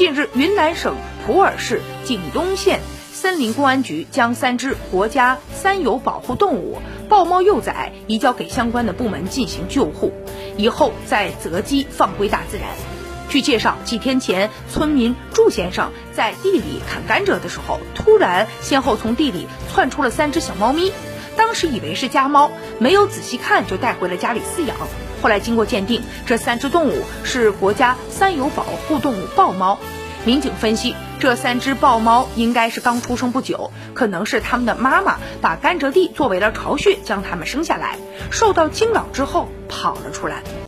近日，云南省普洱市景东县森林公安局将三只国家三有保护动物豹猫幼崽移交给相关的部门进行救护，以后再择机放归大自然。据介绍，几天前，村民祝先生在地里砍甘蔗的时候，突然先后从地里窜出了三只小猫咪。当时以为是家猫，没有仔细看就带回了家里饲养。后来经过鉴定，这三只动物是国家三有保护动物豹猫。民警分析，这三只豹猫应该是刚出生不久，可能是他们的妈妈把甘蔗地作为了巢穴，将它们生下来，受到惊扰之后跑了出来。